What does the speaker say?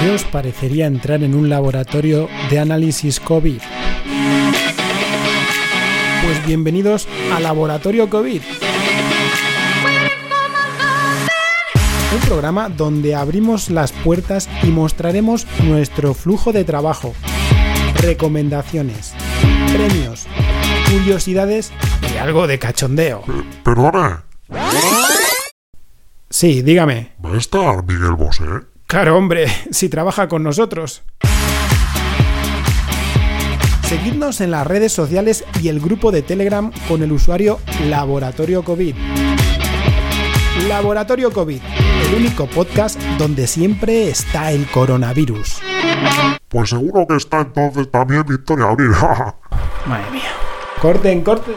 ¿Qué os parecería entrar en un laboratorio de análisis COVID? Pues bienvenidos a Laboratorio COVID. Un programa donde abrimos las puertas y mostraremos nuestro flujo de trabajo, recomendaciones, premios, curiosidades y algo de cachondeo. Perdona, Sí, dígame. ¿va a estar Miguel Bosé? Claro, hombre, si trabaja con nosotros. Seguidnos en las redes sociales y el grupo de Telegram con el usuario Laboratorio COVID. Laboratorio COVID, el único podcast donde siempre está el coronavirus. Pues seguro que está entonces también Victoria Abril. Madre mía. Corten, corten.